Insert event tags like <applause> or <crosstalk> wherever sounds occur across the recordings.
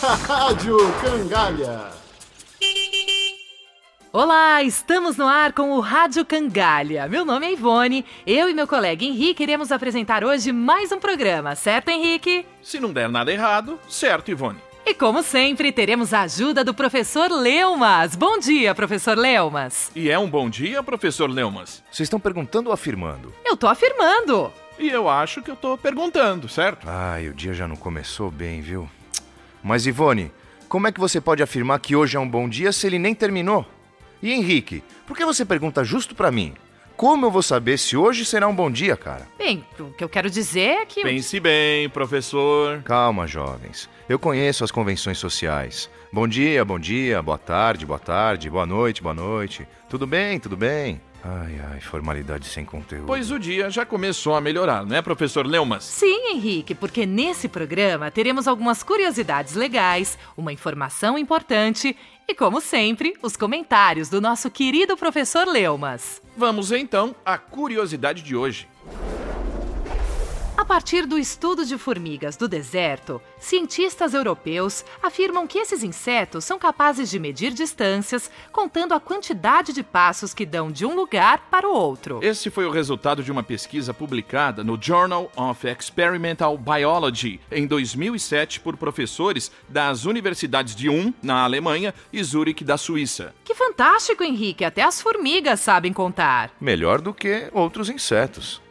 Rádio Cangalha. Olá, estamos no ar com o Rádio Cangalha. Meu nome é Ivone, eu e meu colega Henrique iremos apresentar hoje mais um programa, certo, Henrique? Se não der nada errado, certo, Ivone. E como sempre, teremos a ajuda do professor Leumas. Bom dia, professor Leumas. E é um bom dia, professor Leumas? Vocês estão perguntando ou afirmando? Eu tô afirmando. E eu acho que eu tô perguntando, certo? Ai, o dia já não começou bem, viu? Mas Ivone, como é que você pode afirmar que hoje é um bom dia se ele nem terminou? E Henrique, por que você pergunta justo pra mim? Como eu vou saber se hoje será um bom dia, cara? Bem, o que eu quero dizer é que. Pense bem, professor. Calma, jovens. Eu conheço as convenções sociais. Bom dia, bom dia, boa tarde, boa tarde, boa noite, boa noite. Tudo bem, tudo bem. Ai, ai, formalidade sem conteúdo. Pois o dia já começou a melhorar, né, professor Leumas? Sim, Henrique, porque nesse programa teremos algumas curiosidades legais, uma informação importante e, como sempre, os comentários do nosso querido professor Leumas. Vamos então à curiosidade de hoje. A partir do estudo de formigas do deserto, cientistas europeus afirmam que esses insetos são capazes de medir distâncias, contando a quantidade de passos que dão de um lugar para o outro. Esse foi o resultado de uma pesquisa publicada no Journal of Experimental Biology em 2007 por professores das universidades de Ulm, na Alemanha, e Zurich, da Suíça. Que fantástico, Henrique! Até as formigas sabem contar. Melhor do que outros insetos.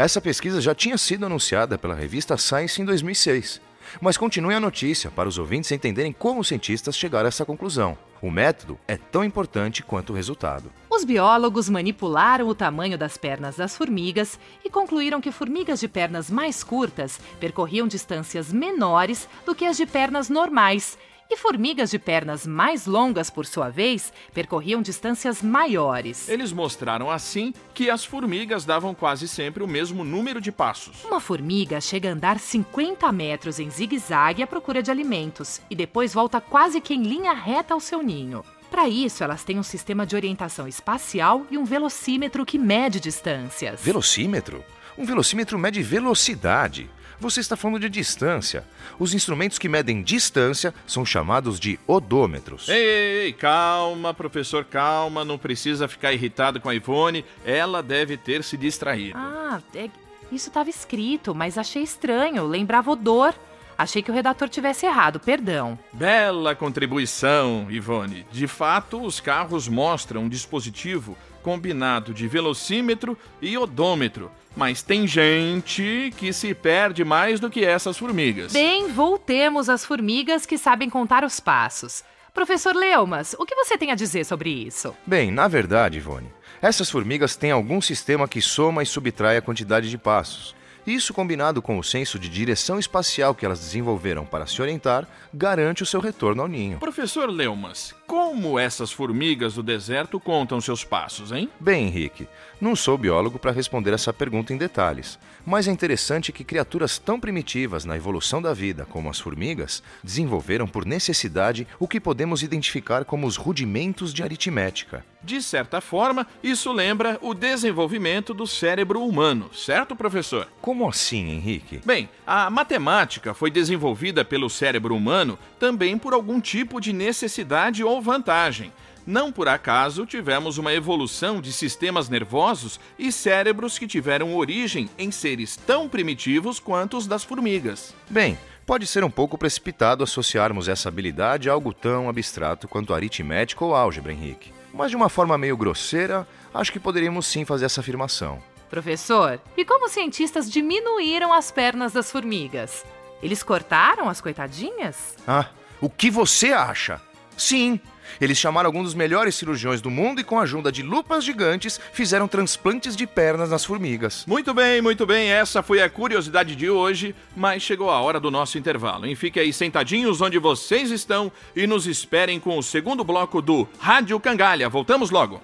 Essa pesquisa já tinha sido anunciada pela revista Science em 2006. Mas continue a notícia para os ouvintes entenderem como os cientistas chegaram a essa conclusão. O método é tão importante quanto o resultado. Os biólogos manipularam o tamanho das pernas das formigas e concluíram que formigas de pernas mais curtas percorriam distâncias menores do que as de pernas normais e formigas de pernas mais longas, por sua vez, percorriam distâncias maiores. Eles mostraram assim que as formigas davam quase sempre o mesmo número de passos. Uma formiga chega a andar 50 metros em zigue-zague à procura de alimentos e depois volta quase que em linha reta ao seu ninho. Para isso, elas têm um sistema de orientação espacial e um velocímetro que mede distâncias. Velocímetro? Um velocímetro mede velocidade. Você está falando de distância. Os instrumentos que medem distância são chamados de odômetros. Ei, ei, calma, professor, calma. Não precisa ficar irritado com a Ivone. Ela deve ter se distraído. Ah, é, isso estava escrito, mas achei estranho. Lembrava odor. Achei que o redator tivesse errado, perdão. Bela contribuição, Ivone. De fato, os carros mostram um dispositivo combinado de velocímetro e odômetro. Mas tem gente que se perde mais do que essas formigas. Bem, voltemos às formigas que sabem contar os passos. Professor Leumas, o que você tem a dizer sobre isso? Bem, na verdade, Ivone, essas formigas têm algum sistema que soma e subtrai a quantidade de passos. Isso, combinado com o senso de direção espacial que elas desenvolveram para se orientar, garante o seu retorno ao ninho. Professor Leumas, como essas formigas do deserto contam seus passos, hein? Bem, Henrique, não sou biólogo para responder essa pergunta em detalhes, mas é interessante que criaturas tão primitivas na evolução da vida como as formigas desenvolveram por necessidade o que podemos identificar como os rudimentos de aritmética. De certa forma, isso lembra o desenvolvimento do cérebro humano, certo, professor? Como assim, Henrique? Bem, a matemática foi desenvolvida pelo cérebro humano também por algum tipo de necessidade ou vantagem. Não por acaso tivemos uma evolução de sistemas nervosos e cérebros que tiveram origem em seres tão primitivos quanto os das formigas. Bem, pode ser um pouco precipitado associarmos essa habilidade a algo tão abstrato quanto aritmética ou álgebra, Henrique. Mas de uma forma meio grosseira, acho que poderíamos sim fazer essa afirmação. Professor, e como os cientistas diminuíram as pernas das formigas? Eles cortaram as coitadinhas? Ah, o que você acha? Sim, eles chamaram alguns dos melhores cirurgiões do mundo e, com a ajuda de lupas gigantes, fizeram transplantes de pernas nas formigas. Muito bem, muito bem. Essa foi a curiosidade de hoje, mas chegou a hora do nosso intervalo. E fiquem aí sentadinhos onde vocês estão e nos esperem com o segundo bloco do Rádio Cangalha. Voltamos logo.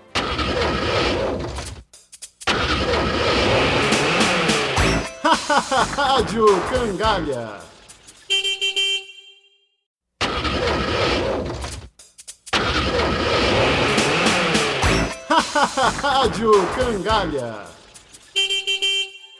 <laughs> Rádio Cangalha. Rádio Cangalha.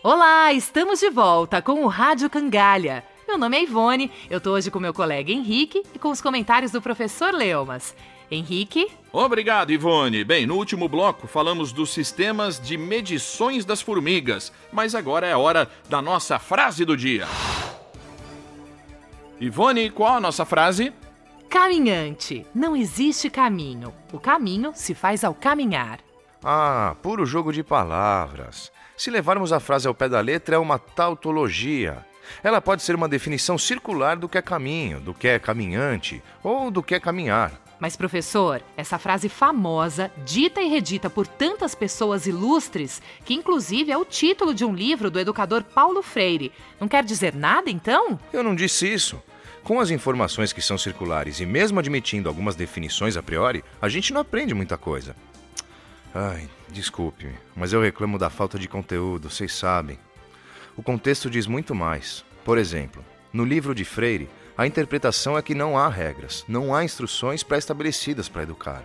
Olá, estamos de volta com o Rádio Cangalha. Meu nome é Ivone, eu tô hoje com meu colega Henrique e com os comentários do professor Leumas. Henrique? Obrigado, Ivone. Bem, no último bloco falamos dos sistemas de medições das formigas, mas agora é a hora da nossa frase do dia. Ivone, qual a nossa frase? Caminhante. Não existe caminho. O caminho se faz ao caminhar. Ah, puro jogo de palavras. Se levarmos a frase ao pé da letra, é uma tautologia. Ela pode ser uma definição circular do que é caminho, do que é caminhante ou do que é caminhar. Mas, professor, essa frase famosa, dita e redita por tantas pessoas ilustres, que inclusive é o título de um livro do educador Paulo Freire, não quer dizer nada, então? Eu não disse isso. Com as informações que são circulares e mesmo admitindo algumas definições a priori, a gente não aprende muita coisa. Ai, desculpe-me, mas eu reclamo da falta de conteúdo, vocês sabem. O contexto diz muito mais. Por exemplo, no livro de Freire, a interpretação é que não há regras, não há instruções pré-estabelecidas para educar.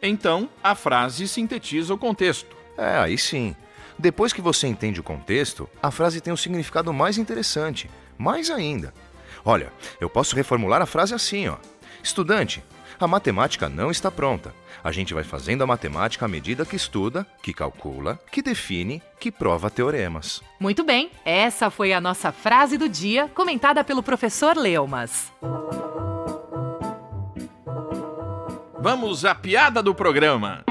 Então, a frase sintetiza o contexto. É, aí sim. Depois que você entende o contexto, a frase tem um significado mais interessante. Mais ainda. Olha, eu posso reformular a frase assim, ó. Estudante, a matemática não está pronta. A gente vai fazendo a matemática à medida que estuda, que calcula, que define, que prova teoremas. Muito bem, essa foi a nossa frase do dia, comentada pelo professor Leumas. Vamos à piada do programa.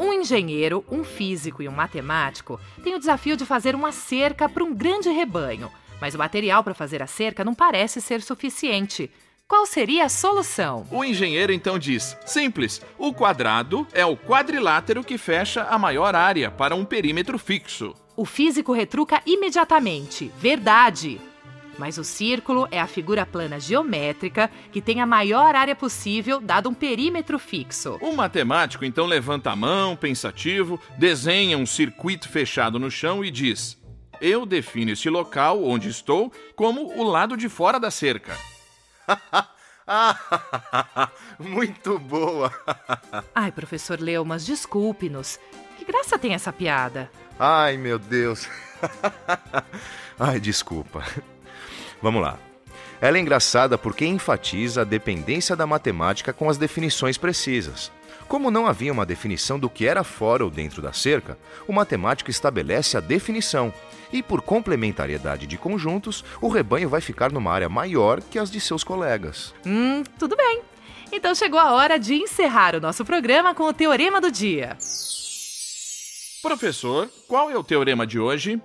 Um engenheiro, um físico e um matemático têm o desafio de fazer uma cerca para um grande rebanho, mas o material para fazer a cerca não parece ser suficiente. Qual seria a solução? O engenheiro então diz: simples, o quadrado é o quadrilátero que fecha a maior área para um perímetro fixo. O físico retruca imediatamente: verdade. Mas o círculo é a figura plana geométrica que tem a maior área possível, dado um perímetro fixo. O matemático então levanta a mão, pensativo, desenha um circuito fechado no chão e diz: Eu defino esse local onde estou como o lado de fora da cerca. <laughs> Muito boa! <laughs> Ai, professor Leumas, desculpe-nos. Que graça tem essa piada? Ai, meu Deus! <laughs> Ai, desculpa. Vamos lá. Ela é engraçada porque enfatiza a dependência da matemática com as definições precisas. Como não havia uma definição do que era fora ou dentro da cerca, o matemático estabelece a definição, e por complementariedade de conjuntos, o rebanho vai ficar numa área maior que as de seus colegas. Hum, tudo bem. Então chegou a hora de encerrar o nosso programa com o teorema do dia. Professor, qual é o teorema de hoje?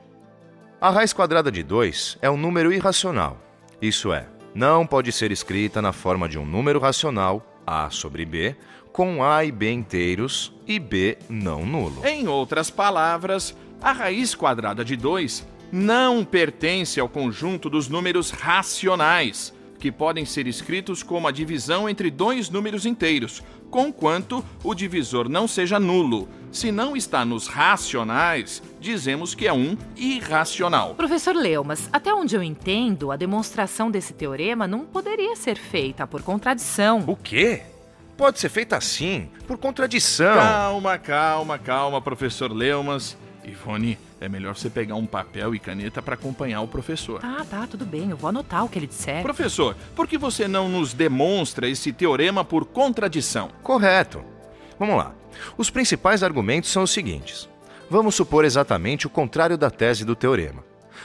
A raiz quadrada de 2 é um número irracional. Isso é, não pode ser escrita na forma de um número racional, a sobre b, com a e b inteiros e b não nulo. Em outras palavras, a raiz quadrada de 2 não pertence ao conjunto dos números racionais, que podem ser escritos como a divisão entre dois números inteiros, conquanto o divisor não seja nulo. Se não está nos racionais, dizemos que é um irracional. Professor Leumas, até onde eu entendo, a demonstração desse teorema não poderia ser feita por contradição. O quê? Pode ser feita assim, por contradição. Calma, calma, calma, professor Leumas. Ivone, é melhor você pegar um papel e caneta para acompanhar o professor. Tá, tá, tudo bem, eu vou anotar o que ele disser. Professor, por que você não nos demonstra esse teorema por contradição? Correto. Vamos lá. Os principais argumentos são os seguintes. Vamos supor exatamente o contrário da tese do teorema.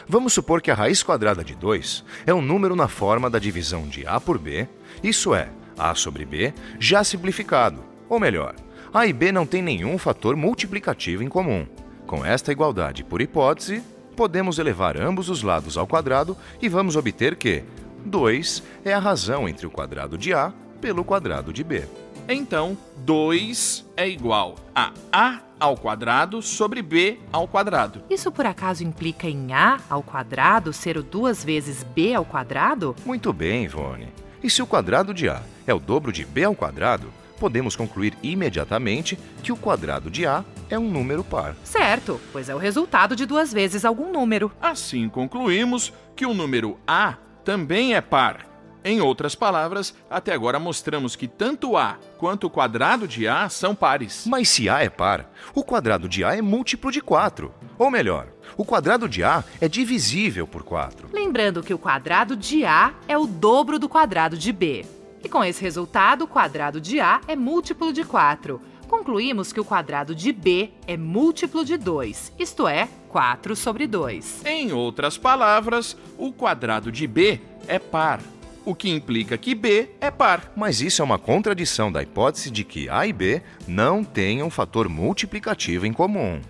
Vamos supor que a raiz quadrada de 2 é um número na forma da divisão de a por b, isso é, a sobre b, já simplificado. Ou melhor, a e b não tem nenhum fator multiplicativo em comum. Com esta igualdade por hipótese, podemos elevar ambos os lados ao quadrado e vamos obter que 2 é a razão entre o quadrado de A pelo quadrado de B. Então, 2 é igual a A ao quadrado sobre B ao quadrado. Isso por acaso implica em A ao quadrado ser o duas vezes B ao quadrado? Muito bem, Ivone. E se o quadrado de A é o dobro de B ao quadrado, podemos concluir imediatamente que o quadrado de A é um número par. Certo, pois é o resultado de duas vezes algum número. Assim concluímos que o número A também é par. Em outras palavras, até agora mostramos que tanto A quanto o quadrado de A são pares. Mas se A é par, o quadrado de A é múltiplo de 4. Ou melhor, O quadrado de A é divisível por 4. Lembrando que o quadrado de A é o dobro do quadrado de B. E com esse resultado, o quadrado de A é múltiplo de 4. Concluímos que o quadrado de B é múltiplo de 2, isto é, 4 sobre 2. Em outras palavras, o quadrado de B é par, o que implica que B é par. Mas isso é uma contradição da hipótese de que A e B não tenham um fator multiplicativo em comum.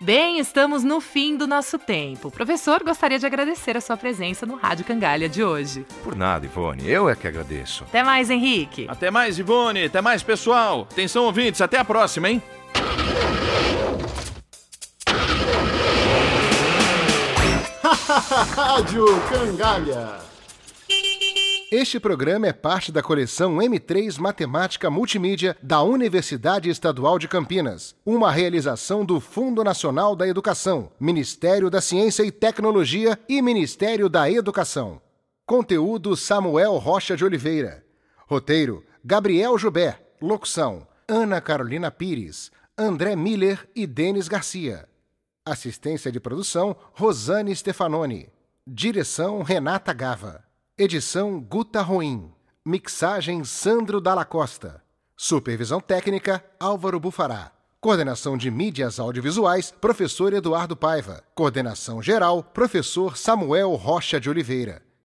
Bem, estamos no fim do nosso tempo. Professor, gostaria de agradecer a sua presença no Rádio Cangalha de hoje. Por nada, Ivone, eu é que agradeço. Até mais, Henrique. Até mais, Ivone. Até mais, pessoal. Atenção, ouvintes. Até a próxima, hein? <laughs> Rádio Cangalha. Este programa é parte da coleção M3 Matemática Multimídia da Universidade Estadual de Campinas, uma realização do Fundo Nacional da Educação, Ministério da Ciência e Tecnologia e Ministério da Educação. Conteúdo Samuel Rocha de Oliveira. Roteiro Gabriel Jubé. Locução Ana Carolina Pires, André Miller e Denis Garcia. Assistência de produção Rosane Stefanoni. Direção Renata Gava. Edição Guta Ruim. Mixagem Sandro Dalla Costa. Supervisão técnica Álvaro Bufará. Coordenação de mídias audiovisuais Professor Eduardo Paiva. Coordenação geral Professor Samuel Rocha de Oliveira.